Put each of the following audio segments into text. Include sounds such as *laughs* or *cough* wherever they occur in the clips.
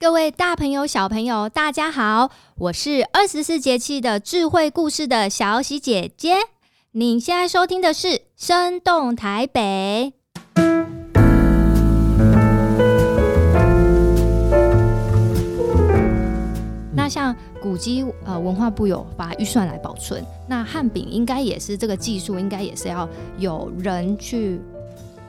各位大朋友、小朋友，大家好！我是二十四节气的智慧故事的小喜姐姐。您现在收听的是《生动台北》。那像古迹呃文化部有发预算来保存，那汉饼应该也是这个技术，应该也是要有人去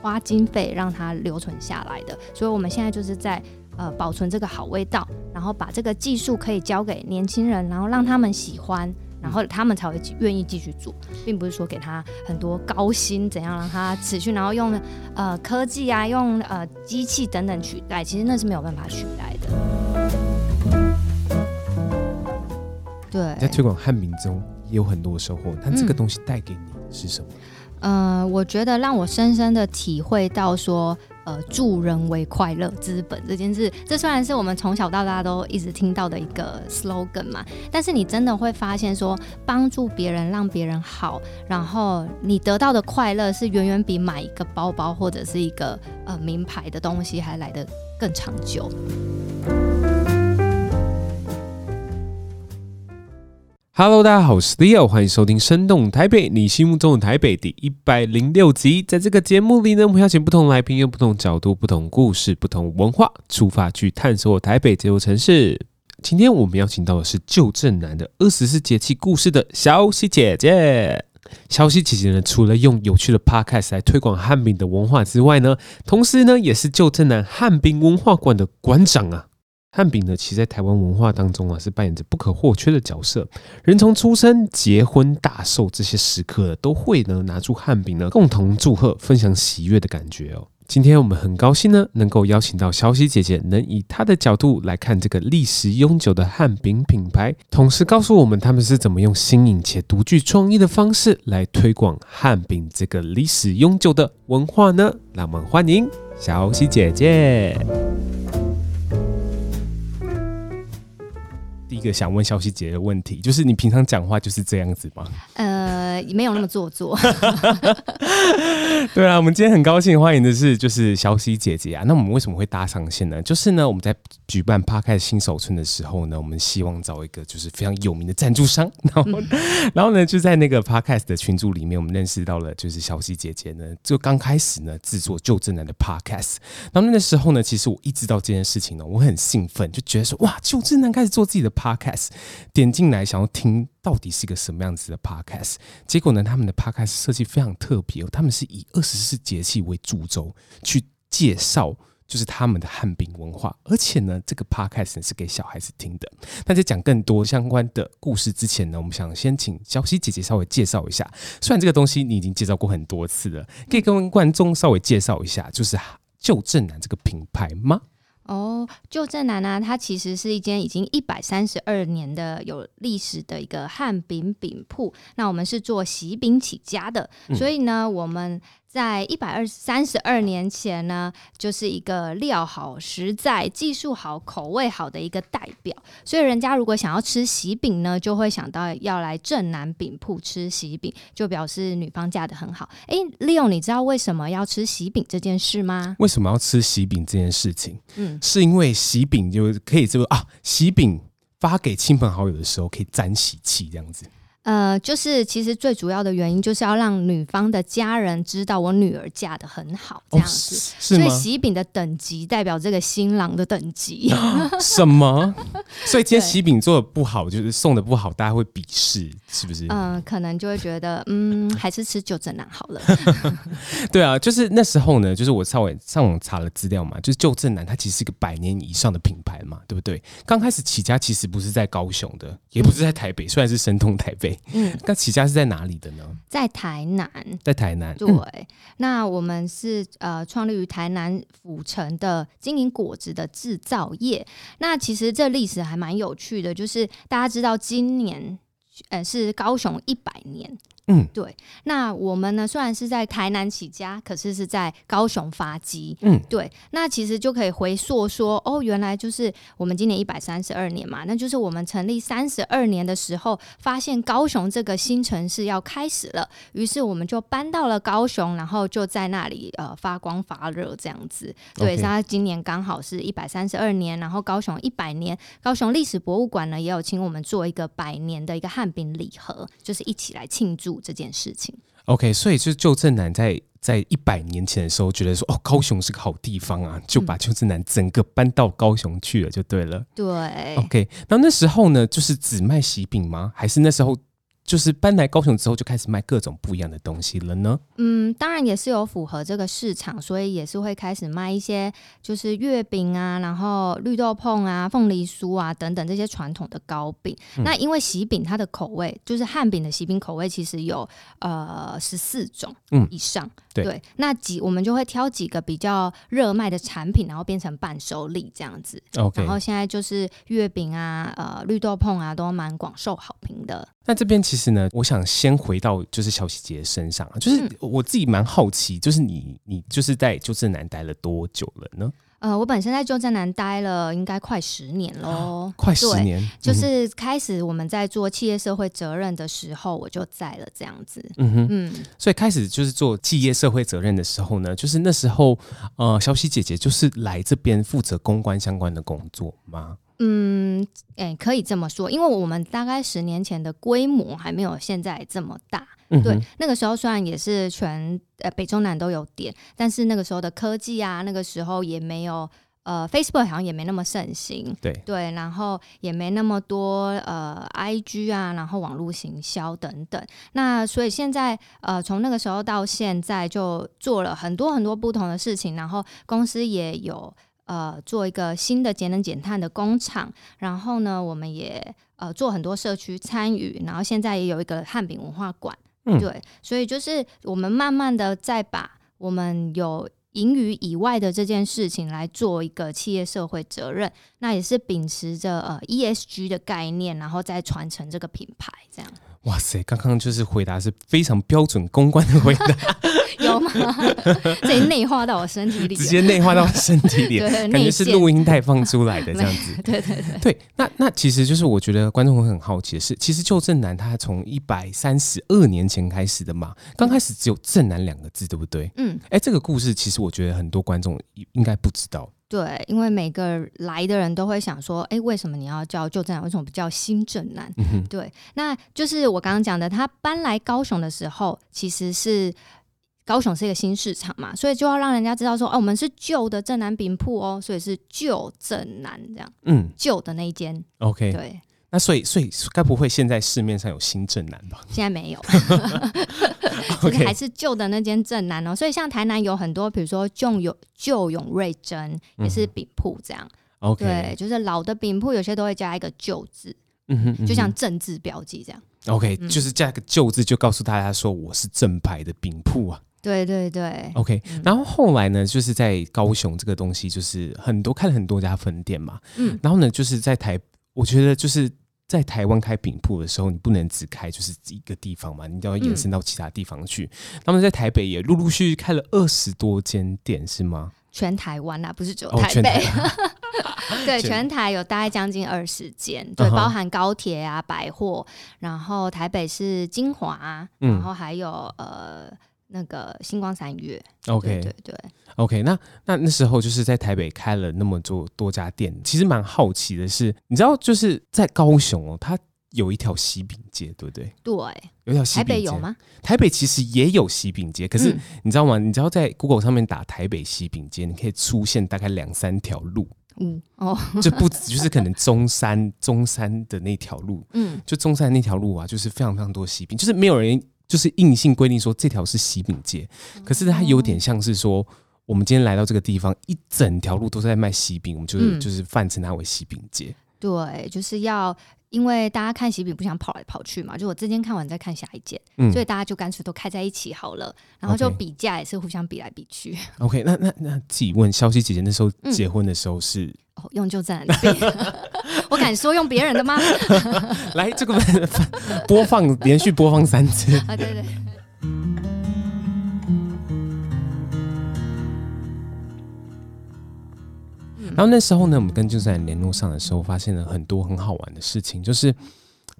花经费让它留存下来的。所以我们现在就是在。呃，保存这个好味道，然后把这个技术可以交给年轻人，然后让他们喜欢，然后他们才会愿意继续做，并不是说给他很多高薪，怎样让他持续，然后用呃科技啊，用呃机器等等取代，其实那是没有办法取代的。对，在推广汉民中也有很多的收获，但这个东西带给你是什么？嗯、呃，我觉得让我深深的体会到说。呃，助人为快乐资本这件事，这虽然是我们从小到大都一直听到的一个 slogan 嘛，但是你真的会发现说，帮助别人，让别人好，然后你得到的快乐是远远比买一个包包或者是一个呃名牌的东西还来得更长久。Hello，大家好，我是 Leo，欢迎收听《生动台北》，你心目中的台北第一百零六集。在这个节目里呢，我们邀请不同来宾，用不同角度、不同故事、不同文化出发，去探索台北这座城市。今天我们邀请到的是旧镇南的二十四节气故事的小喜姐姐。小喜姐姐呢，除了用有趣的 Podcast 来推广汉饼的文化之外呢，同时呢，也是旧镇南汉饼文化馆的馆长啊。汉饼呢，其实在台湾文化当中啊，是扮演着不可或缺的角色。人从出生、结婚、大寿这些时刻，都会呢拿出汉饼呢，共同祝贺、分享喜悦的感觉哦。今天我们很高兴呢，能够邀请到小喜姐姐，能以她的角度来看这个历史悠久的汉饼品牌，同时告诉我们他们是怎么用新颖且独具创意的方式来推广汉饼这个历史悠久的文化呢？让我们欢迎小喜姐姐。第一个想问小喜姐的问题，就是你平常讲话就是这样子吗？呃，没有那么做作。*laughs* 对啊，我们今天很高兴欢迎的是就是小喜姐姐啊。那我们为什么会搭上线呢？就是呢，我们在举办 Podcast 新手村的时候呢，我们希望找一个就是非常有名的赞助商，*laughs* 然后、嗯、然后呢，就在那个 Podcast 的群组里面，我们认识到了就是小喜姐姐呢，就刚开始呢制作旧正男的 Podcast。然后那个时候呢，其实我一直到这件事情呢，我很兴奋，就觉得说哇，旧正男开始做自己的。Podcast 点进来想要听到底是一个什么样子的 Podcast，结果呢，他们的 Podcast 设计非常特别哦，他们是以二十四节气为主轴去介绍，就是他们的汉饼文化，而且呢，这个 Podcast 是给小孩子听的。那在讲更多相关的故事之前呢，我们想先请小溪姐姐稍微介绍一下。虽然这个东西你已经介绍过很多次了，可以跟观众稍微介绍一下，就是旧正南这个品牌吗？哦，旧正南呢，它其实是一间已经一百三十二年的有历史的一个汉饼饼铺。那我们是做喜饼起家的，嗯、所以呢，我们。在一百二三十二年前呢，就是一个料好、实在、技术好、口味好的一个代表。所以人家如果想要吃喜饼呢，就会想到要来正南饼铺吃喜饼，就表示女方嫁的很好。哎，Leo，你知道为什么要吃喜饼这件事吗？为什么要吃喜饼这件事情？嗯，是因为喜饼就可以这个啊，喜饼发给亲朋好友的时候可以沾喜气，这样子。呃，就是其实最主要的原因就是要让女方的家人知道我女儿嫁的很好，这样子。所以喜饼的等级代表这个新郎的等级。*laughs* 什么？所以今天喜饼做的不好，就是送的不好，大家会鄙视，是不是？嗯、呃，可能就会觉得，嗯，还是吃九正南好了。*laughs* 对啊，就是那时候呢，就是我稍微上网查了资料嘛，就是旧镇南它其实是一个百年以上的品牌嘛，对不对？刚开始起家其实不是在高雄的，也不是在台北，嗯、虽然是声动台北。嗯，那起家是在哪里的呢？在台南，在台南。对，嗯、那我们是呃创立于台南府城的经营果子的制造业。那其实这历史还蛮有趣的，就是大家知道今年呃是高雄一百年。嗯，对。那我们呢，虽然是在台南起家，可是是在高雄发迹。嗯，对。那其实就可以回溯说，哦，原来就是我们今年一百三十二年嘛，那就是我们成立三十二年的时候，发现高雄这个新城市要开始了，于是我们就搬到了高雄，然后就在那里呃发光发热这样子。对，那 Okay. 今年刚好是一百三十二年，然后高雄一百年，高雄历史博物馆呢也有请我们做一个百年的一个汉饼礼盒，就是一起来庆祝这件事情。OK，所以就旧正南在在一百年前的时候，觉得说哦，高雄是个好地方啊，就把旧正南整个搬到高雄去了，就对了。对，OK，那那时候呢，就是只卖喜饼吗？还是那时候？就是搬来高雄之后，就开始卖各种不一样的东西了呢。嗯，当然也是有符合这个市场，所以也是会开始卖一些，就是月饼啊，然后绿豆椪啊、凤梨酥啊等等这些传统的糕饼。嗯、那因为喜饼它的口味，就是汉饼的喜饼口味，其实有呃十四种以上。嗯、对，对，那几我们就会挑几个比较热卖的产品，然后变成伴手礼这样子。OK，然后现在就是月饼啊、呃绿豆椪啊，都蛮广受好评的。那这边其实呢，我想先回到就是小喜姐身上，就是我自己蛮好奇，就是你你就是在旧镇南待了多久了呢？呃，我本身在旧镇南待了应该快十年喽，啊，快十年，就是开始我们在做企业社会责任的时候，我就在了这样子。嗯哼，嗯，所以开始就是做企业社会责任的时候呢，就是那时候呃，小喜姐姐就是来这边负责公关相关的工作吗？嗯，哎、欸，可以这么说，因为我们大概十年前的规模还没有现在这么大。嗯、哼对，那个时候虽然也是全呃北中南都有点，但是那个时候的科技啊，那个时候也没有呃 Facebook 好像也没那么盛行。对对，然后也没那么多呃 IG 啊，然后网络行销等等。那所以现在呃从那个时候到现在就做了很多很多不同的事情，然后公司也有。呃，做一个新的节能减碳的工厂，然后呢，我们也呃做很多社区参与，然后现在也有一个汉饼文化馆，嗯、对，所以就是我们慢慢的再把我们有盈余以外的这件事情来做一个企业社会责任，那也是秉持着呃 ESG 的概念，然后再传承这个品牌，这样。哇塞，刚刚就是回答是非常标准公关的回答。*laughs* *laughs* 直接内化到我身体里，直接内化到我身体里，*laughs* 对感觉是录音带放出来的 *laughs* 这样子。对对对，对。那那其实就是我觉得观众会很好奇的是，其实旧正南他从一百三十二年前开始的嘛，刚开始只有“正南”两个字，对不对？嗯。哎、欸，这个故事其实我觉得很多观众应该不知道。对，因为每个来的人都会想说，哎，为什么你要叫旧正南？为什么不叫新正南？对，那就是我刚刚讲的，他搬来高雄的时候，其实是高雄是一个新市场嘛，所以就要让人家知道说，哦，我们是旧的正南饼铺哦，所以是旧正南这样。嗯，旧的那一间。OK。对。那所以，所以该不会现在市面上有新正南吧？现在没有，*laughs* *laughs* 还是旧的那间正南哦。所以像台南有很多，比如说旧永旧永瑞珍也是饼铺这样。OK，对，就是老的饼铺有些都会加一个旧字，嗯哼，就像政治标记这样。OK，就是加一个旧字，就告诉大家说我是正牌的饼铺啊。对对对。OK，然后后来呢，就是在高雄这个东西，就是很多开了很多家分店嘛。嗯，然后呢，就是在台，我觉得就是。在台湾开饼铺的时候，你不能只开就是一个地方嘛，你都要延伸到其他地方去。他们、嗯、在台北也陆陆续续开了二十多间店，是吗？全台湾啊，不是只有台北。哦、*laughs* 对，全台有大概将近二十间，对，包含高铁啊、百货，然后台北是金华，然后还有、嗯、呃。那个星光三月，OK，对对对，OK，那那那时候就是在台北开了那么多多家店，其实蛮好奇的是，你知道就是在高雄哦，它有一条喜饼街，对不对？对，有一条喜饼街。台北有吗？台北其实也有喜饼街，可是你知道吗？你知道在 Google 上面打台北喜饼街，你可以出现大概两三条路，嗯哦，就不止就是可能中山中山的那条路，*laughs* 嗯，就中山那条路啊，就是非常非常多喜饼，就是没有人。就是硬性规定说这条是喜饼街，可是它有点像是说，我们今天来到这个地方，一整条路都在卖喜饼，我们就是、嗯、就是泛称它为喜饼街。对，就是要因为大家看喜饼不想跑来跑去嘛，就我这间看完再看下一件，嗯、所以大家就干脆都开在一起好了，然后就比价也是互相比来比去。OK，那那那自己问，消息姐姐那时候结婚的时候是？嗯哦、用旧站那边，*laughs* 我敢说用别人的吗？*laughs* 来，这个 *laughs* 播放连续播放三次啊，对对。然后那时候呢，我们跟旧站联络上的时候，发现了很多很好玩的事情，就是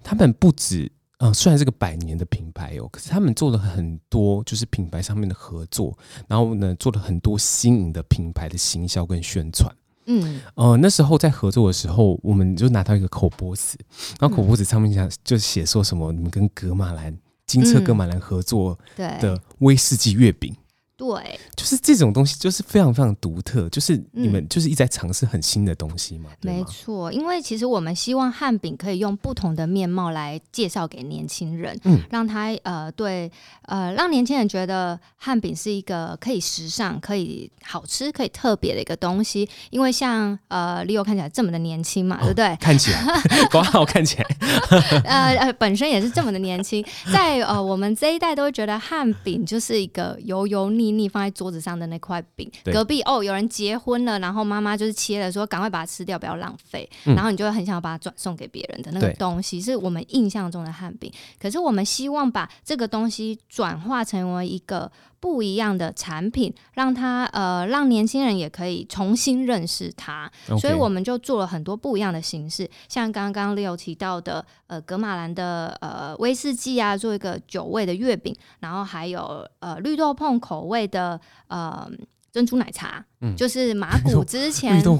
他们不止，呃，虽然是个百年的品牌哦，可是他们做了很多就是品牌上面的合作，然后呢，做了很多新颖的品牌的行销跟宣传。嗯，呃，那时候在合作的时候，我们就拿到一个口播纸，然后口播纸上面讲就写说什么，你们跟格马兰金车格马兰合作的威士忌月饼。对，就是这种东西，就是非常非常独特，就是你们就是一直在尝试很新的东西嘛。嗯、没错，因为其实我们希望汉饼可以用不同的面貌来介绍给年轻人，嗯，让他呃对呃让年轻人觉得汉饼是一个可以时尚、可以好吃、可以特别的一个东西。因为像呃 Leo 看起来这么的年轻嘛，哦、对不对？看起来，*laughs* 刚好看起来，*laughs* 呃呃，本身也是这么的年轻，在呃我们这一代都会觉得汉饼就是一个油油腻。腻放在桌子上的那块饼，隔壁哦，有人结婚了，然后妈妈就是切了，说赶快把它吃掉，不要浪费。嗯、然后你就会很想要把它转送给别人的那个东西，是我们印象中的汉饼。可是我们希望把这个东西转化成为一个。不一样的产品，让它呃，让年轻人也可以重新认识它。Okay. 所以我们就做了很多不一样的形式，像刚刚 Leo 提到的，呃，格玛兰的呃威士忌啊，做一个酒味的月饼，然后还有呃绿豆碰口味的呃珍珠奶茶，嗯，就是马 *laughs* 古之前绿豆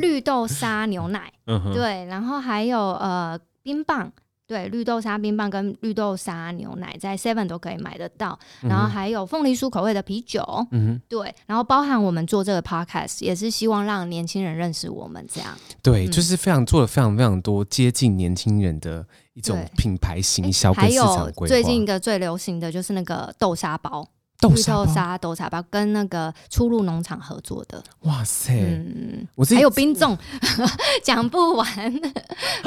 绿豆沙牛奶，对，然后还有呃冰棒。对，绿豆沙冰棒跟绿豆沙牛奶在 Seven 都可以买得到，嗯、然后还有凤梨酥口味的啤酒，嗯哼，对，然后包含我们做这个 Podcast 也是希望让年轻人认识我们这样，对，嗯、就是非常做了非常非常多接近年轻人的一种品牌行销跟市场规划。还有最近一个最流行的就是那个豆沙包。豆沙豆沙包跟那个初鹿农场合作的，哇塞！嗯，我还有冰粽，*laughs* 讲不完，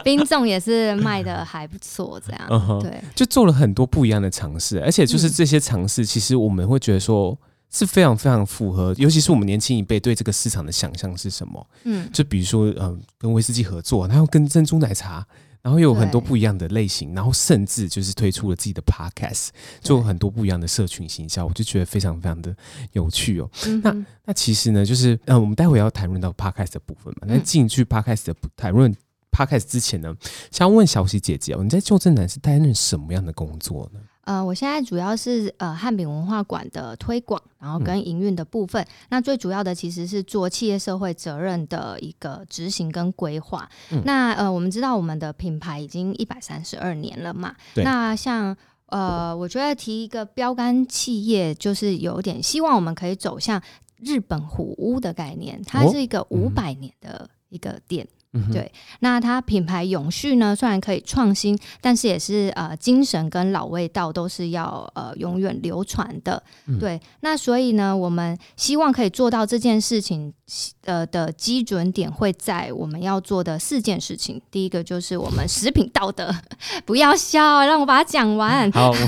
冰粽也是卖的还不错，这样、uh 对，就做了很多不一样的尝试，而且就是这些尝试，其实我们会觉得说是非常非常符合，尤其是我们年轻一辈对这个市场的想象是什么？嗯，就比如说，嗯、呃，跟威士忌合作，然后跟珍珠奶茶。然后又有很多不一样的类型，然后甚至就是推出了自己的 podcast，做很多不一样的社群形象，我就觉得非常非常的有趣哦。嗯、那那其实呢，就是嗯，我们待会要谈论到 podcast 的部分嘛。那进去 podcast 的谈论 podcast 之前呢，想要问小喜姐姐哦，你在旧正南是担任什么样的工作呢？呃，我现在主要是呃汉饼文化馆的推广，然后跟营运的部分。嗯、那最主要的其实是做企业社会责任的一个执行跟规划。嗯、那呃，我们知道我们的品牌已经一百三十二年了嘛。那像呃，我觉得提一个标杆企业，就是有点希望我们可以走向日本虎屋的概念，它是一个五百年的一个店。哦嗯嗯、对，那它品牌永续呢，虽然可以创新，但是也是呃精神跟老味道都是要呃永远流传的。嗯、对，那所以呢，我们希望可以做到这件事情呃的基准点会在我们要做的四件事情。第一个就是我们食品道德，不要笑，让我把它讲完。*laughs* 好，我 *laughs*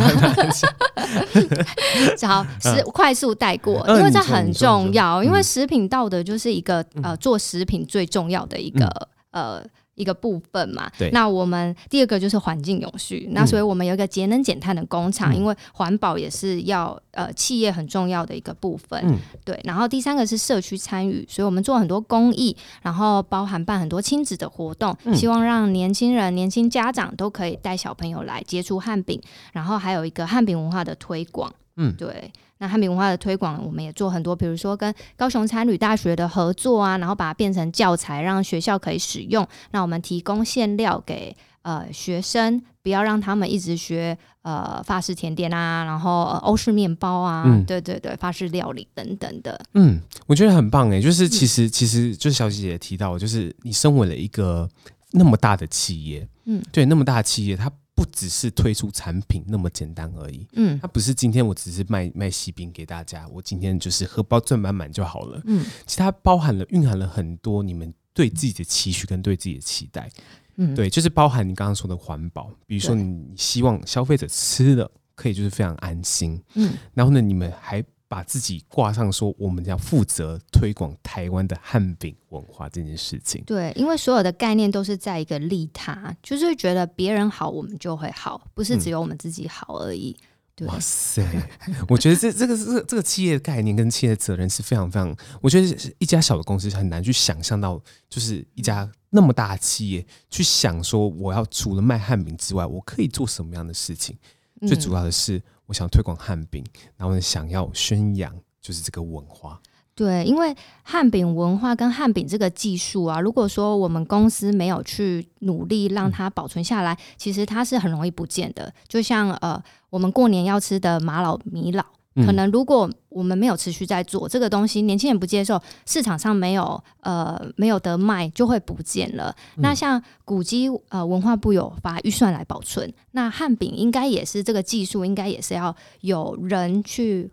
好，是快速带过，因为这很重要，因为食品道德就是一个呃做食品最重要的一个。呃，一个部分嘛。对。那我们第二个就是环境永续。嗯、那所以我们有一个节能减碳的工厂，嗯、因为环保也是要呃企业很重要的一个部分。嗯。对。然后第三个是社区参与，所以我们做很多公益，然后包含办很多亲子的活动，嗯、希望让年轻人、年轻家长都可以带小朋友来接触汉饼，然后还有一个汉饼文化的推广。嗯。对。那汉民文化的推广，我们也做很多，比如说跟高雄餐旅大学的合作啊，然后把它变成教材，让学校可以使用。那我们提供馅料给呃学生，不要让他们一直学呃法式甜点啊，然后呃欧式面包啊，嗯、对对对，法式料理等等的。嗯，我觉得很棒诶，就是其实、嗯、其实就是小喜姐姐提到，就是你身为了一个那么大的企业，嗯，对，那么大的企业，它。不只是推出产品那么简单而已，嗯，它不是今天我只是卖卖喜饼给大家，我今天就是荷包赚满满就好了，嗯，其实它包含了蕴含了很多你们对自己的期许跟对自己的期待，嗯，对，就是包含你刚刚说的环保，比如说你希望消费者吃的可以就是非常安心，嗯，然后呢，你们还。把自己挂上说我们要负责推广台湾的汉饼文化这件事情。对，因为所有的概念都是在一个利他，就是觉得别人好，我们就会好，不是只有我们自己好而已。嗯哇塞，*laughs* 我觉得这这个这个这个企业的概念跟企业的责任是非常非常，我觉得一家小的公司很难去想象到，就是一家那么大的企业去想说，我要除了卖汉饼之外，我可以做什么样的事情？嗯、最主要的是，我想推广汉饼，然后，想要宣扬就是这个文化。对，因为汉饼文化跟汉饼这个技术啊，如果说我们公司没有去努力让它保存下来，其实它是很容易不见的。就像呃，我们过年要吃的马老米老，可能如果我们没有持续在做这个东西，年轻人不接受，市场上没有呃没有得卖，就会不见了。嗯、那像古迹呃文化部有发预算来保存，那汉饼应该也是这个技术，应该也是要有人去。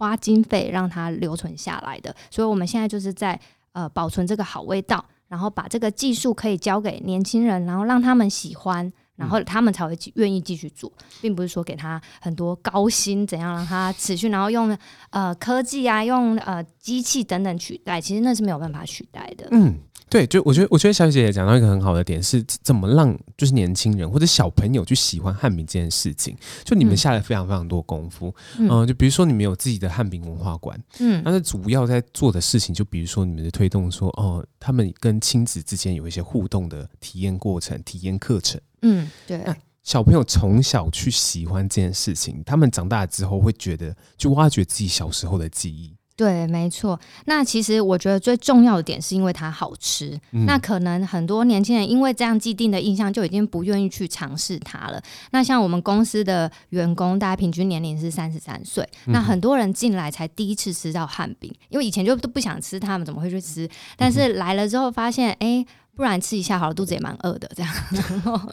花经费让它留存下来的，所以我们现在就是在呃保存这个好味道，然后把这个技术可以交给年轻人，然后让他们喜欢，然后他们才会愿意继续做，并不是说给他很多高薪怎样让他持续，然后用呃科技啊，用呃机器等等取代，其实那是没有办法取代的。嗯。对，就我觉得，我觉得小姐姐讲到一个很好的点是，怎么让就是年轻人或者小朋友去喜欢汉饼这件事情。就你们下了非常非常多功夫，嗯、呃，就比如说你们有自己的汉饼文化馆，嗯，那是主要在做的事情，就比如说你们的推动说，哦、呃，他们跟亲子之间有一些互动的体验过程、体验课程，嗯，对。那小朋友从小去喜欢这件事情，他们长大之后会觉得，去挖掘自己小时候的记忆。对，没错。那其实我觉得最重要的点是因为它好吃。嗯、那可能很多年轻人因为这样既定的印象，就已经不愿意去尝试它了。那像我们公司的员工，大概平均年龄是三十三岁。嗯、那很多人进来才第一次吃到汉饼，因为以前就都不想吃，他们怎么会去吃？但是来了之后发现，哎，不然吃一下好了，肚子也蛮饿的，这样。然 *laughs* 后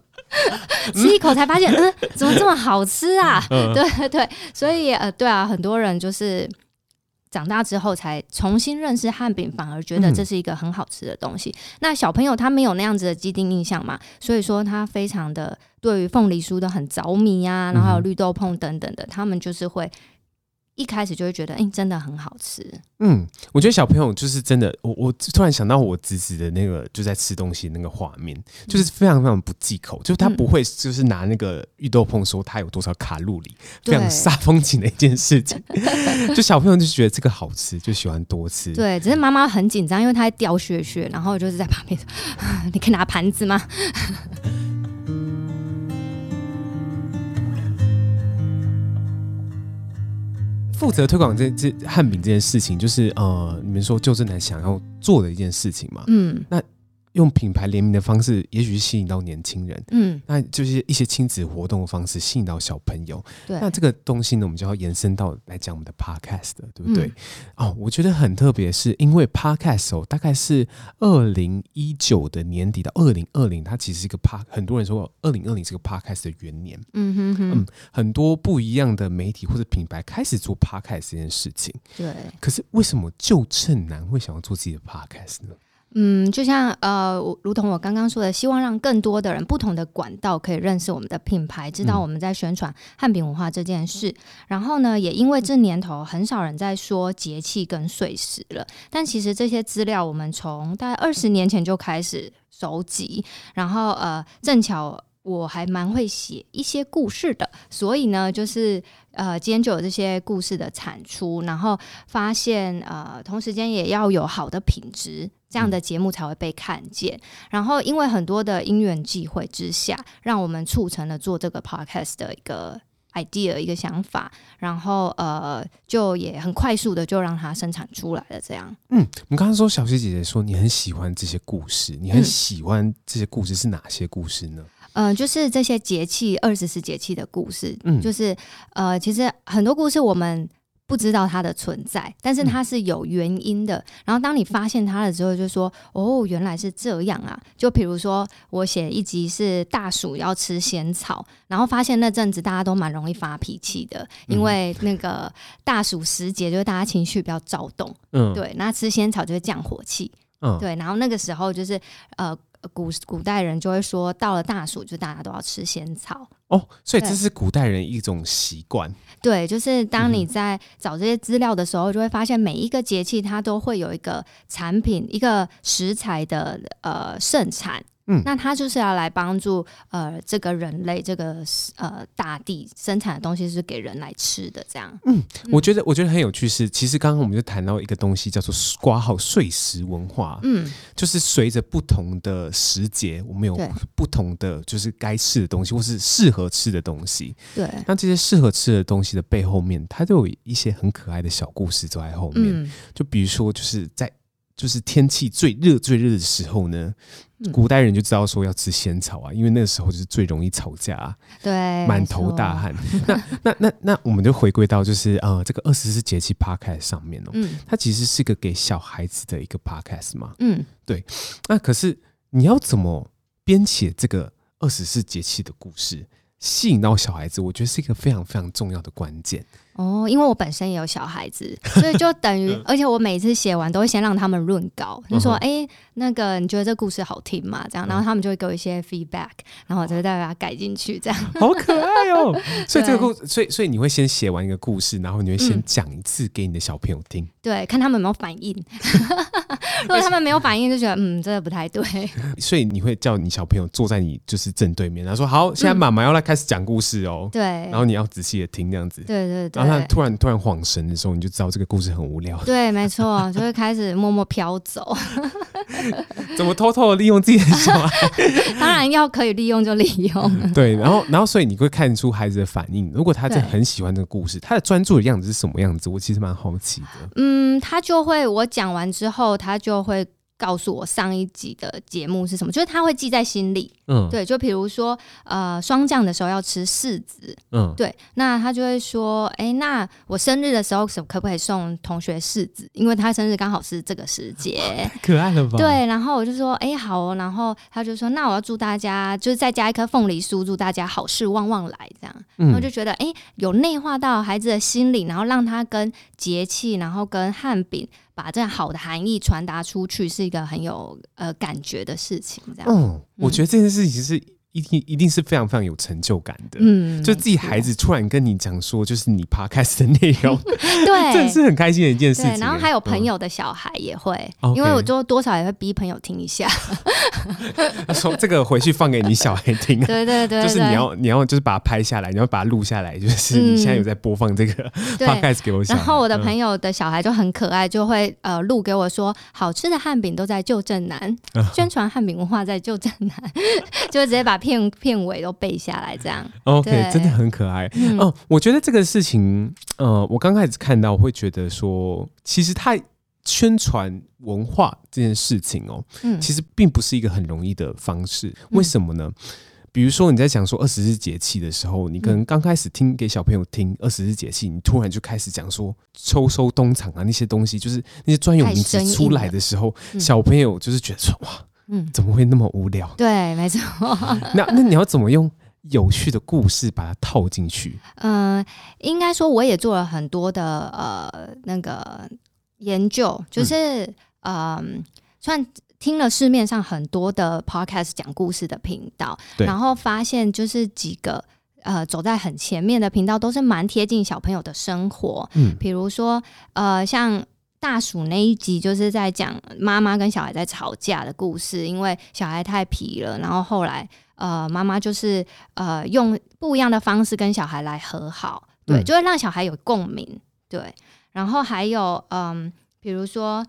吃一口才发现，嗯，怎么这么好吃啊？嗯、对对，所以呃，对啊，很多人就是。长大之后才重新认识汉饼，反而觉得这是一个很好吃的东西。嗯、那小朋友他没有那样子的既定印象嘛，所以说他非常的对于凤梨酥都很着迷、啊，然后还有绿豆椪等等的，他们就是会。一开始就会觉得，哎、欸，真的很好吃。嗯，我觉得小朋友就是真的，我我突然想到我侄子的那个就在吃东西的那个画面，就是非常非常不忌口，就是他不会就是拿那个芋豆碰说他有多少卡路里，非常煞风景的一件事情。*laughs* 就小朋友就觉得这个好吃，就喜欢多吃。对，只是妈妈很紧张，因为他在掉屑屑，然后就是在旁边说：“ *laughs* 你可以拿盘子吗？”负责推广这这汉饼这件事情，就是呃，你们说旧振南想要做的一件事情嘛？嗯，那。用品牌联名的方式，也许是吸引到年轻人，嗯，那就是一些亲子活动的方式，吸引到小朋友。对，那这个东西呢，我们就要延伸到来讲我们的 podcast，对不对？嗯、哦，我觉得很特别，是因为 podcast 哦，大概是二零一九的年底到二零二零，它其实是一个 pod，很多人说二零二零是个 podcast 的元年。嗯哼哼，嗯，很多不一样的媒体或者品牌开始做 podcast 这件事情。对，可是为什么旧振南会想要做自己的 podcast 呢？嗯，就像呃，如同我刚刚说的，希望让更多的人不同的管道可以认识我们的品牌，知道我们在宣传汉饼文化这件事。嗯、然后呢，也因为这年头很少人在说节气跟岁时了，但其实这些资料我们从大概二十年前就开始收集。然后呃，正巧我还蛮会写一些故事的，所以呢，就是呃，今天就有这些故事的产出，然后发现呃，同时间也要有好的品质。这样的节目才会被看见，然后因为很多的因缘际会之下，让我们促成了做这个 podcast 的一个 idea 一个想法，然后呃，就也很快速的就让它生产出来了。这样，嗯，我们刚刚说小溪姐姐说你很喜欢这些故事，你很喜欢这些故事是哪些故事呢？嗯、呃，就是这些节气二十四节气的故事，嗯，就是呃，其实很多故事我们。不知道它的存在，但是它是有原因的。嗯、然后当你发现它了之后，就说：“哦，原来是这样啊！”就比如说，我写一集是大暑要吃仙草，然后发现那阵子大家都蛮容易发脾气的，因为那个大暑时节，就是大家情绪比较躁动。嗯，对，那吃仙草就会降火气。嗯，对，然后那个时候就是呃，古古代人就会说，到了大暑就大家都要吃仙草。哦，所以这是古代人一种习惯。对，就是当你在找这些资料的时候，就会发现每一个节气它都会有一个产品、一个食材的呃盛产。嗯，那它就是要来帮助呃这个人类这个呃大地生产的东西是给人来吃的这样。嗯，我觉得我觉得很有趣是，其实刚刚我们就谈到一个东西叫做挂号碎石文化。嗯，就是随着不同的时节，我们有不同的就是该吃的东西，或是适合吃的东西。对，那这些适合吃的东西的背后面，它都有一些很可爱的小故事走在后面。嗯，就比如说就是在。就是天气最热最热的时候呢，古代人就知道说要吃仙草啊，因为那个时候就是最容易吵架，啊，对，满头大汗。那那那那，*laughs* 我们就回归到就是呃，这个二十四节气 podcast 上面哦，嗯，它其实是个给小孩子的一个 podcast 嘛，嗯，对。那可是你要怎么编写这个二十四节气的故事，吸引到小孩子？我觉得是一个非常非常重要的关键。哦，因为我本身也有小孩子，所以就等于，而且我每次写完都会先让他们润稿，就说：“哎、欸，那个你觉得这故事好听吗？”这样，然后他们就会给我一些 feedback，然后我就会再把它改进去，这样。*laughs* 好可爱哦！*laughs* 所以这个故事，所以所以你会先写完一个故事，然后你会先讲一次给你的小朋友听，对，看他们有没有反应。*laughs* 如果他们没有反应，就觉得嗯，这个不太对。所以你会叫你小朋友坐在你就是正对面，然后说：“好，现在妈妈要来开始讲故事哦。”对，然后你要仔细的听，这样子。对对对。他突然突然恍神的时候，你就知道这个故事很无聊。对，没错，就会开始默默飘走。*laughs* 怎么偷偷的利用自己的小孩？*laughs* 当然要可以利用就利用。*laughs* 对，然后然后所以你会看出孩子的反应。如果他真的很喜欢这个故事，他的专注的样子是什么样子？我其实蛮好奇的。嗯，他就会我讲完之后，他就会。告诉我上一集的节目是什么，就是他会记在心里。嗯，对，就比如说，呃，霜降的时候要吃柿子。嗯，对，那他就会说，哎、欸，那我生日的时候，可不可以送同学柿子？因为他生日刚好是这个时节。*laughs* 可爱了吧？对，然后我就说，哎、欸，好哦。然后他就说，那我要祝大家，就是再加一颗凤梨酥，祝大家好事旺旺来，这样。然后就觉得，哎、欸，有内化到孩子的心里，然后让他跟节气，然后跟汉饼。把这样好的含义传达出去，是一个很有呃感觉的事情。这样，嗯，我觉得这件事情是。一定一定是非常非常有成就感的，嗯，就自己孩子突然跟你讲说，就是你 podcast 的内容，*laughs* 对，*laughs* 这是很开心的一件事情。然后还有朋友的小孩也会，因为我就多少也会逼朋友听一下。*laughs* 他说这个回去放给你小孩听，对对对，就是你要你要就是把它拍下来，你要把它录下来，就是你现在有在播放这个 podcast 给我。然后我的朋友的小孩就很可爱，就会呃录给我说，好吃的汉饼都在旧镇南，宣传汉饼文化在旧镇南，就直接把。片片尾都背下来，这样 OK，真的很可爱。嗯、哦，我觉得这个事情，呃，我刚开始看到，我会觉得说，其实他宣传文化这件事情哦，嗯，其实并不是一个很容易的方式。为什么呢？嗯、比如说你在讲说二十四节气的时候，你可能刚开始听给小朋友听二十四节气，你突然就开始讲说秋收冬藏啊那些东西，就是那些专有名词出来的时候，小朋友就是觉得说哇。嗯，怎么会那么无聊？对，没错。*laughs* 那那你要怎么用有趣的故事把它套进去？嗯、呃，应该说我也做了很多的呃那个研究，就是嗯、呃，算听了市面上很多的 podcast 讲故事的频道，然后发现就是几个呃走在很前面的频道都是蛮贴近小朋友的生活，嗯，比如说呃像。大暑那一集就是在讲妈妈跟小孩在吵架的故事，因为小孩太皮了，然后后来呃妈妈就是呃用不一样的方式跟小孩来和好，对，就会让小孩有共鸣，对。然后还有嗯，比如说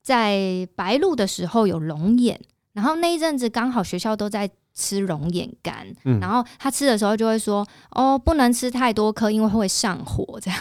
在白露的时候有龙眼，然后那一阵子刚好学校都在吃龙眼干，然后他吃的时候就会说哦，不能吃太多颗，因为会上火这样。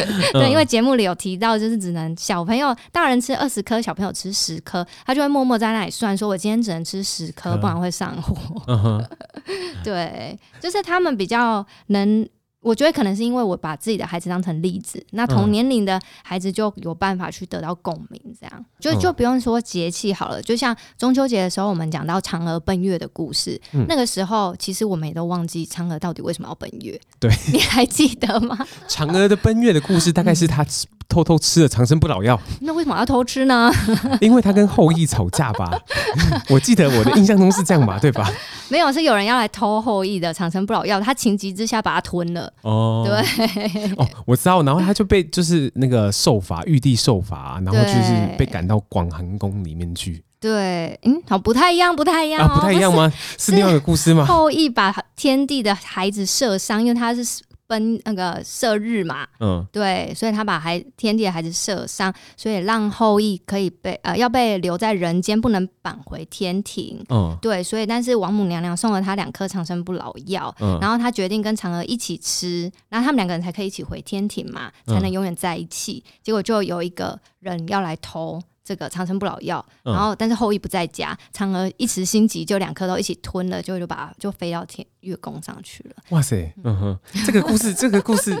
*laughs* 对，因为节目里有提到，就是只能小朋友、大人吃二十颗，小朋友吃十颗，他就会默默在那里算，说我今天只能吃十颗，不然会上火。嗯、*laughs* 对，就是他们比较能。我觉得可能是因为我把自己的孩子当成例子，那同年龄的孩子就有办法去得到共鸣，这样就就不用说节气好了。就像中秋节的时候，我们讲到嫦娥奔月的故事，嗯、那个时候其实我们也都忘记嫦娥到底为什么要奔月。对，你还记得吗？嫦娥的奔月的故事大概是她偷偷吃了长生不老药。*laughs* 那为什么要偷吃呢？*laughs* 因为他跟后羿吵架吧？*laughs* 我记得我的印象中是这样吧，对吧？没有，是有人要来偷后羿的长生不老药，他情急之下把它吞了。哦，对，哦，我知道，然后他就被就是那个受罚，玉帝受罚，然后就是被赶到广寒宫里面去。对，嗯，好，不太一样，不太一样，哦啊，不太一样吗？是，是另外一个故事吗？后羿把天帝的孩子射伤，因为他是。分那个射日嘛，嗯，对，所以他把孩天帝的孩子射伤，所以让后羿可以被呃要被留在人间，不能返回天庭，嗯，对，所以但是王母娘娘送了他两颗长生不老药，嗯，然后他决定跟嫦娥一起吃，然后他们两个人才可以一起回天庭嘛，才能永远在一起。嗯，结果就有一个人要来偷。这个长生不老药，然后但是后羿不在家，嫦娥一时心急，就两颗都一起吞了，就就把就飞到天月宫上去了。哇塞，嗯哼，这个故事，*laughs* 这个故事，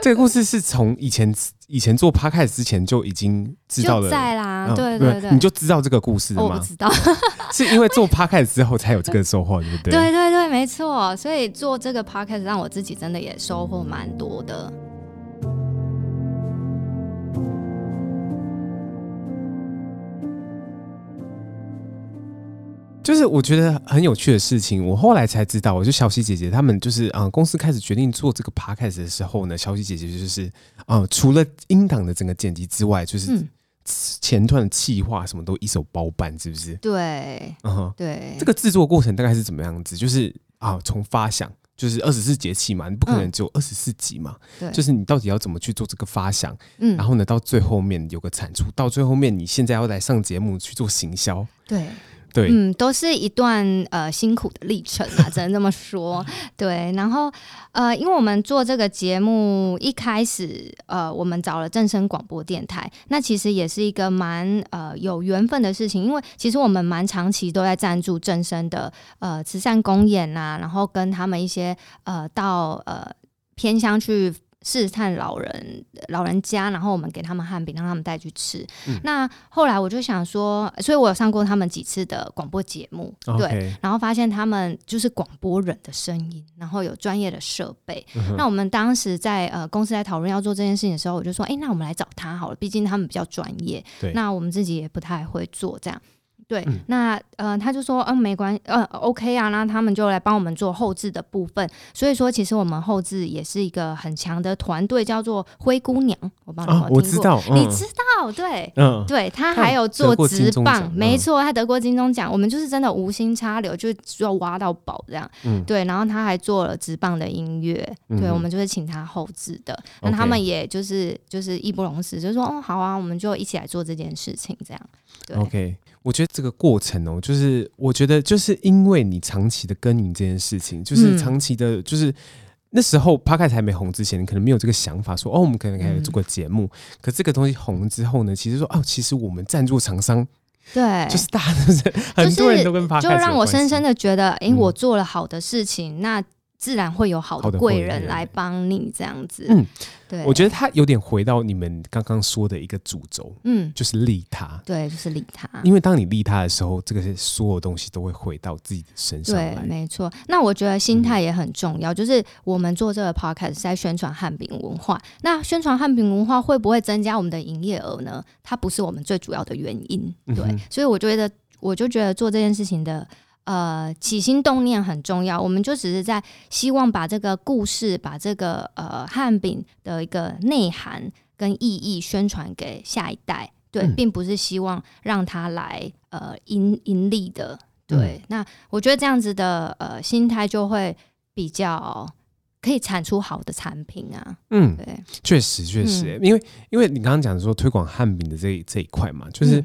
这个故事是从以前以前做 Podcast 之前就已经知道了，在啦，对对对，你就知道这个故事了吗？我不知道，*laughs* 是因为做 Podcast 之后才有这个收获，对不对？对对对，没错，所以做这个 Podcast 让我自己真的也收获蛮多的。就是我觉得很有趣的事情，我后来才知道，我就小喜姐姐他们就是啊、呃，公司开始决定做这个 podcast 的时候呢，小喜姐姐就是啊、呃，除了音档的整个剪辑之外，就是前段的企划什么都一手包办，是不是？对，嗯哼，对，这个制作过程大概是怎么样子？就是啊，从发想就是二十四节气嘛，你不可能只有二十四集嘛，对、嗯，就是你到底要怎么去做这个发想？嗯，然后呢，到最后面有个产出，到最后面你现在要来上节目去做行销，对。对，嗯，都是一段呃辛苦的历程啊，*laughs* 只能这么说。对，然后呃，因为我们做这个节目一开始呃，我们找了正声广播电台，那其实也是一个蛮呃有缘分的事情，因为其实我们蛮长期都在赞助正声的呃慈善公演呐、啊，然后跟他们一些呃到呃偏乡去。试探老人老人家，然后我们给他们汉饼，让他们带去吃。嗯、那后来我就想说，所以我有上过他们几次的广播节目，对.然后发现他们就是广播人的声音，然后有专业的设备。嗯、那我们当时在呃公司在讨论要做这件事情的时候，我就说，哎、欸，那我们来找他好了，毕竟他们比较专业。对，那我们自己也不太会做这样。对，嗯、那呃，他就说，嗯，没关系，呃，OK 啊，那他们就来帮我们做后置的部分。所以说，其实我们后置也是一个很强的团队，叫做灰姑娘。我帮你们听过、啊，我知道，嗯、你知道，对，嗯，对他还有做直棒，没错，他得过金钟奖。嗯、我们就是真的无心插柳，就要挖到宝这样。嗯，对，然后他还做了直棒的音乐，嗯、对我们就是请他后置的。那、嗯、他们也就是就是义不容辞，就是说，哦，好啊，我们就一起来做这件事情，这样。对，OK。我觉得这个过程哦，就是我觉得就是因为你长期的耕耘这件事情，就是长期的，就是那时候 Podcast 还没红之前，你可能没有这个想法说，说哦，我们可能可以做个节目。嗯、可这个东西红了之后呢，其实说哦，其实我们赞助厂商，对，就是大家都是很多人都跟 Podcast 就让我深深的觉得，哎、欸，我做了好的事情，嗯、那。自然会有好的贵人来帮你这样子。嗯，对，我觉得他有点回到你们刚刚说的一个主轴，嗯，就是利他。对，就是利他。因为当你利他的时候，这个是所有东西都会回到自己的身上。对，没错。那我觉得心态也很重要，嗯、就是我们做这个 podcast 是在宣传汉饼文化。那宣传汉饼文化会不会增加我们的营业额呢？它不是我们最主要的原因。对，嗯、所以我觉得，我就觉得做这件事情的。呃，起心动念很重要，我们就只是在希望把这个故事，把这个呃汉饼的一个内涵跟意义宣传给下一代，对，嗯、并不是希望让他来呃盈盈利的，对。嗯、那我觉得这样子的呃心态就会比较可以产出好的产品啊，嗯，对，确实确实，嗯、因为因为你刚刚讲的说推广汉饼的这一这一块嘛，就是。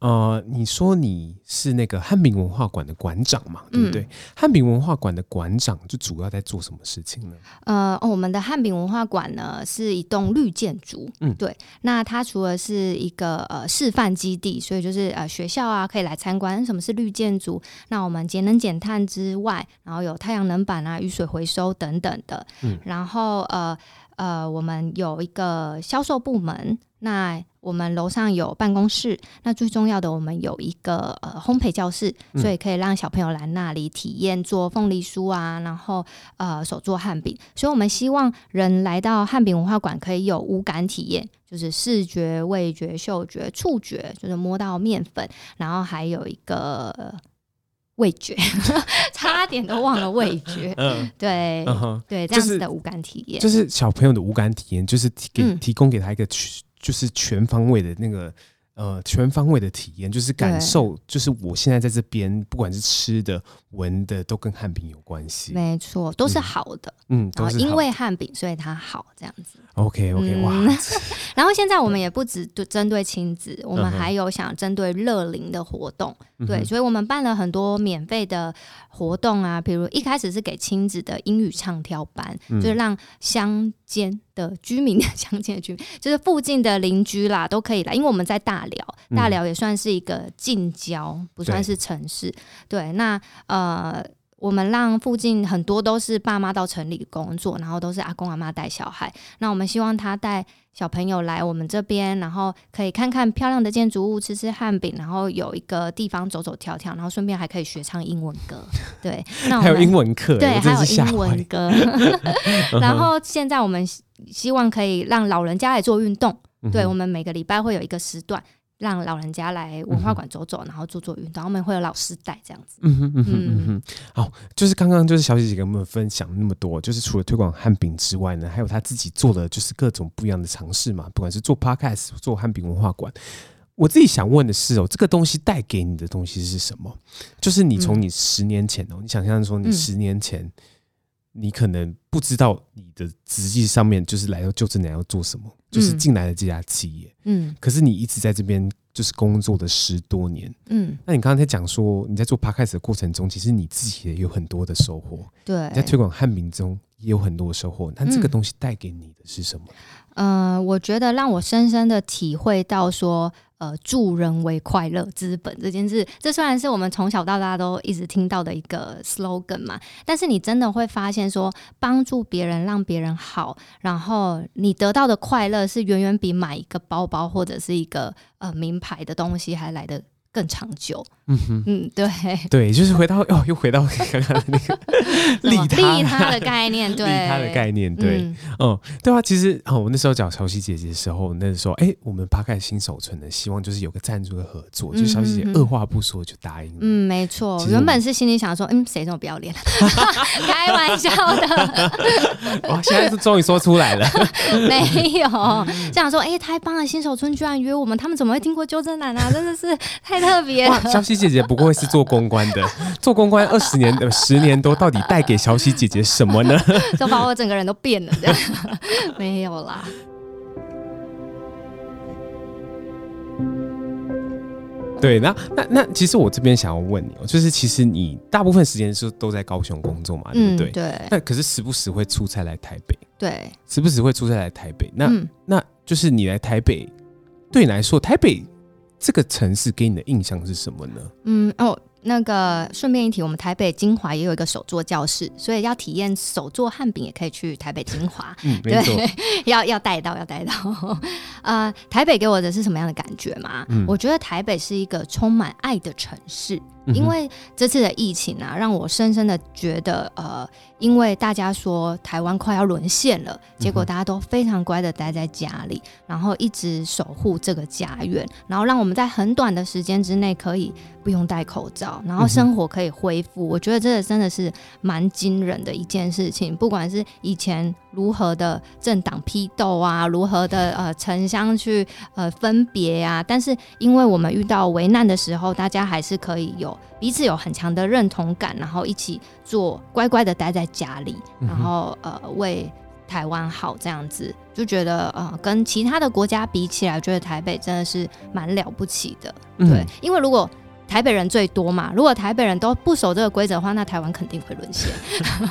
嗯呃，你说你是那个汉饼文化馆的馆长嘛，对不对？汉饼、嗯、文化馆的馆长就主要在做什么事情呢？呃，我们的汉饼文化馆呢是一栋绿建筑，嗯，对。那它除了是一个呃示范基地，所以就是呃学校啊可以来参观。什么是绿建筑？那我们节能减碳之外，然后有太阳能板啊、雨水回收等等的。嗯，然后呃呃，我们有一个销售部门。那我们楼上有办公室，那最重要的，我们有一个呃烘焙教室，所以可以让小朋友来那里体验做凤梨酥啊，然后呃手做汉饼。所以我们希望人来到汉饼文化馆可以有五感体验，就是视觉、味觉、嗅觉、触觉，就是摸到面粉，然后还有一个。味觉，*laughs* 差点都忘了味觉。*laughs* 嗯，对，嗯、对，这样子的五感体验，就是小朋友的五感体验，就是提给提供给他一个全，就是全方位的那个。呃，全方位的体验就是感受，就是我现在在这边，不管是吃的、闻的，都跟汉饼有关系。没错，都是好的。嗯，然后因为汉饼，所以它好这样子。OK OK，哇！*laughs* 然后现在我们也不只针对亲子，我们还有想针对乐龄的活动。对，所以我们办了很多免费的活动啊，比如一开始是给亲子的英语唱跳班，就是让乡间的居民，乡间的居民，*laughs* 就是附近的邻居啦，都可以来，因为我们在大寮，大寮也算是一个近郊，不算是城市。对，对，那呃，我们让附近很多都是爸妈到城里工作，然后都是阿公阿妈带小孩，那我们希望他带。小朋友来我们这边，然后可以看看漂亮的建筑物，吃吃汉饼，然后有一个地方走走跳跳，然后顺便还可以学唱英文歌。*laughs* 对，那我们还有英文课，对，还有英文歌。*laughs* 然后现在我们希望可以让老人家来做运动。对，我们每个礼拜会有一个时段。让老人家来文化馆走走，然后做做运动，他们会有老师带这样子。嗯哼嗯哼嗯哼。好，就是刚刚就是小姐姐跟我们分享那么多，就是除了推广汉饼之外呢，还有她自己做的就是各种不一样的尝试嘛。不管是做 podcast，做汉饼文化馆，我自己想问的是哦，这个东西带给你的东西是什么？就是你从你十年前哦，嗯、你想象说你十年前，嗯、你可能不知道你的实际上面就是来到旧正南要做什么。就是进来的这家企业，嗯，可是你一直在这边就是工作的十多年，嗯，那你刚刚在讲说你在做 Podcast 的过程中，其实你自己也有很多的收获，对，在推广汉民中也有很多的收获，那这个东西带给你的是什么？嗯、呃，我觉得让我深深的体会到说。呃，助人为快乐资本这件事，这虽然是我们从小到大都一直听到的一个 slogan 嘛，但是你真的会发现说，帮助别人，让别人好，然后你得到的快乐是远远比买一个包包或者是一个呃名牌的东西还来的更长久。嗯哼，嗯，对，对，就是回到哦，又回到刚刚的那个 *laughs* 利他利他的概念，对，利他的概念，对，嗯，嗯，对啊，其实哦，我那时候找小喜姐姐的时候，那时候哎，我们 Podcast 新手村的希望就是有个赞助的合作，就小喜姐二话不说就答应了。嗯，没错，原本是心里想说，嗯，谁这么不要脸？*laughs* 开玩笑的。哇，现在是终于说出来了。*laughs* 没有，这样说，哎，太棒了，新手村居然约我们，他们怎么会听过纠正男啊？真的是太特别了。小喜姐姐不过会是做公关的，做公关二十年的十年多，到底带给小喜姐姐什么呢？*laughs* 就把我整个人都变了，这样 *laughs* 没有啦。对，那那那，其实我这边想要问你，就是其实你大部分时间是都在高雄工作嘛，对不对？嗯、对。那可是时不时会出差来台北，对，时不时会出差来台北。那、嗯、那就是你来台北，对你来说，台北。这个城市给你的印象是什么呢？嗯哦，那个顺便一提，我们台北精华也有一个手作教室，所以要体验手作汉饼，也可以去台北精华。嗯，对，*laughs* 要要带到，要带到。*laughs* 呃，台北给我的是什么样的感觉吗？嗯，我觉得台北是一个充满爱的城市。因为这次的疫情啊，让我深深的觉得，呃，因为大家说台湾快要沦陷了，结果大家都非常乖的待在家里，然后一直守护这个家园，然后让我们在很短的时间之内可以不用戴口罩，然后生活可以恢复。我觉得这个真的是蛮惊人的一件事情。不管是以前如何的政党批斗啊，如何的呃城乡去呃分别啊，但是因为我们遇到危难的时候，大家还是可以有。彼此有很强的认同感，然后一起做，乖乖的待在家里，然后呃为台湾好这样子，就觉得呃跟其他的国家比起来，觉得台北真的是蛮了不起的，对，嗯、因为如果台北人最多嘛。如果台北人都不守这个规则的话，那台湾肯定会沦陷。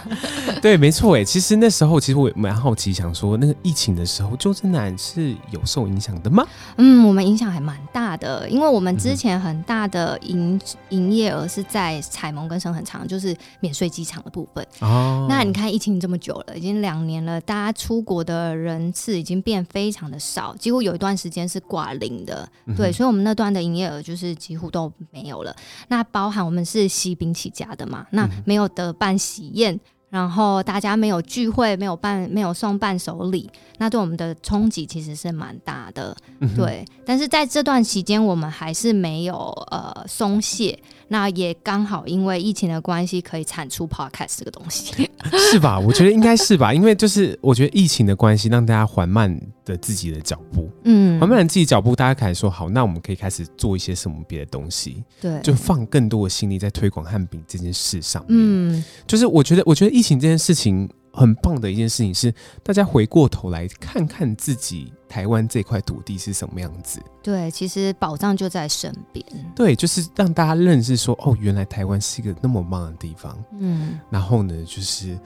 *laughs* 对，没错哎。其实那时候，其实我蛮好奇，想说那个疫情的时候，旧振南是有受影响的吗？嗯，我们影响还蛮大的，因为我们之前很大的营营业额是在彩萌跟生恒长，就是免税机场的部分。哦，那你看疫情这么久了，已经两年了，大家出国的人次已经变非常的少，几乎有一段时间是挂零的。对，嗯、所以我们那段的营业额就是几乎都没有了。那包含我们是西饼起家的嘛，那没有得办喜宴。然后大家没有聚会，没有办，没有送伴手礼，那对我们的冲击其实是蛮大的，嗯、对。但是在这段期间，我们还是没有呃松懈。那也刚好因为疫情的关系，可以产出 podcast 这个东西，是吧？我觉得应该是吧，因为就是我觉得疫情的关系，让大家缓慢的自己的脚步，嗯，缓慢的自己脚步，大家开始说好，那我们可以开始做一些什么别的东西，对，就放更多的心力在推广汉饼这件事上面，嗯，就是我觉得，我觉得疫情这件事情。很棒的一件事情是，大家回过头来看看自己台湾这块土地是什么样子。对，其实宝藏就在身边。对，就是让大家认识说，哦，原来台湾是一个那么棒的地方。嗯，然后呢，就是。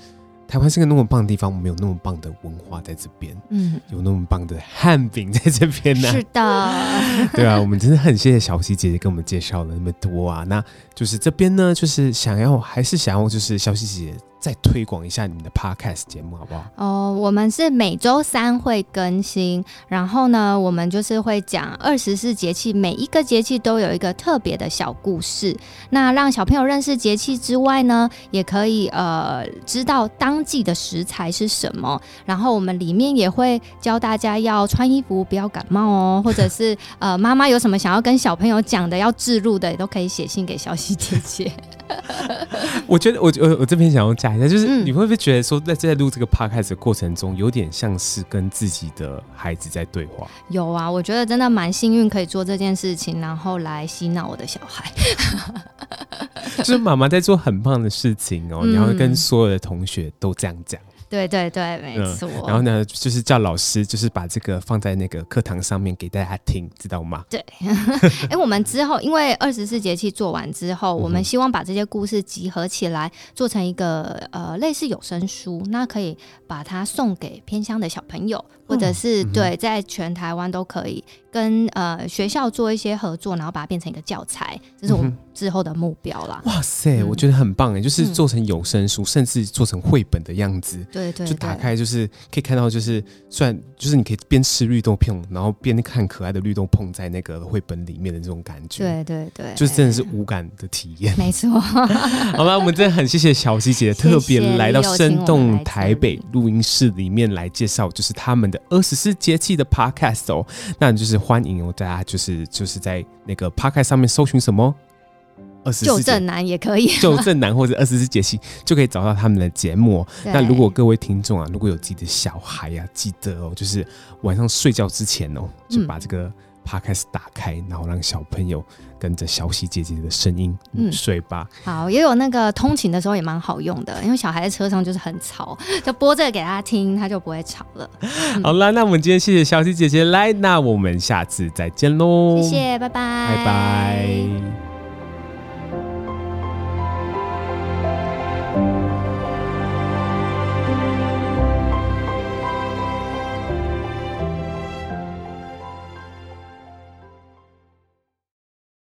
台湾是个那么棒的地方，我们有那么棒的文化在这边，嗯，有那么棒的汉饼在这边呢、啊。是的，*laughs* 对啊，我们真的很谢谢小溪姐姐给我们介绍了那么多啊。那就是这边呢，就是想要还是想要，就是小溪姐姐再推广一下你们的 podcast 节目，好不好？哦，我们是每周三会更新，然后呢，我们就是会讲二十四节气，每一个节气都有一个特别的小故事，那让小朋友认识节气之外呢，也可以呃知道当。季的食材是什么？然后我们里面也会教大家要穿衣服，不要感冒哦，*laughs* 或者是呃，妈妈有什么想要跟小朋友讲的，要置入的，也都可以写信给小希姐姐。*laughs* 我觉得我我我这边想要加一下，就是你会不会觉得说，在在录这个 podcast 的过程中，有点像是跟自己的孩子在对话？有啊，我觉得真的蛮幸运可以做这件事情，然后来洗脑我的小孩。*laughs* 就是妈妈在做很棒的事情哦，你要跟所有的同学都这样讲。对对对，没错、嗯。然后呢，就是叫老师，就是把这个放在那个课堂上面给大家听，知道吗？对。*laughs* 哎，我们之后因为二十四节气做完之后，我们希望把这些故事集合起来，做成一个呃类似有声书，那可以把它送给偏乡的小朋友，或者是、嗯、对，在全台湾都可以。跟呃学校做一些合作，然后把它变成一个教材，这是我们之后的目标啦。哇塞，嗯、我觉得很棒哎，就是做成有声书，嗯、甚至做成绘本的样子。对，对对，就打开就是可以看到，就是虽然就是你可以边吃绿豆椪，然后边看可爱的绿豆碰在那个绘本里面的这种感觉。对对对，就是真的是无感的体验。没错。*laughs* 好吧，我们真的很谢谢小希姐特别来到生动台北录音室里面来介绍，就是他们的二十四节气的 podcast 哦，那就是。欢迎哦，大家就是就是在那个 Podcast 上面搜寻什么二十四旧振南也可以，*laughs* 旧正男或者二十四节气就可以找到他们的节目哦。那如果各位听众啊，如果有自己的小孩呀、啊，记得哦，就是晚上睡觉之前哦，就把这个。嗯 Podcast 打开，然后让小朋友跟着小喜姐姐的声音嗯睡吧。好，也有那个通勤的时候也蛮好用的，因为小孩在车上就是很吵，就播这个给他听，他就不会吵了。嗯、好啦，那我们今天谢谢小喜姐姐来，那我们下次再见喽。谢谢，拜拜，拜拜。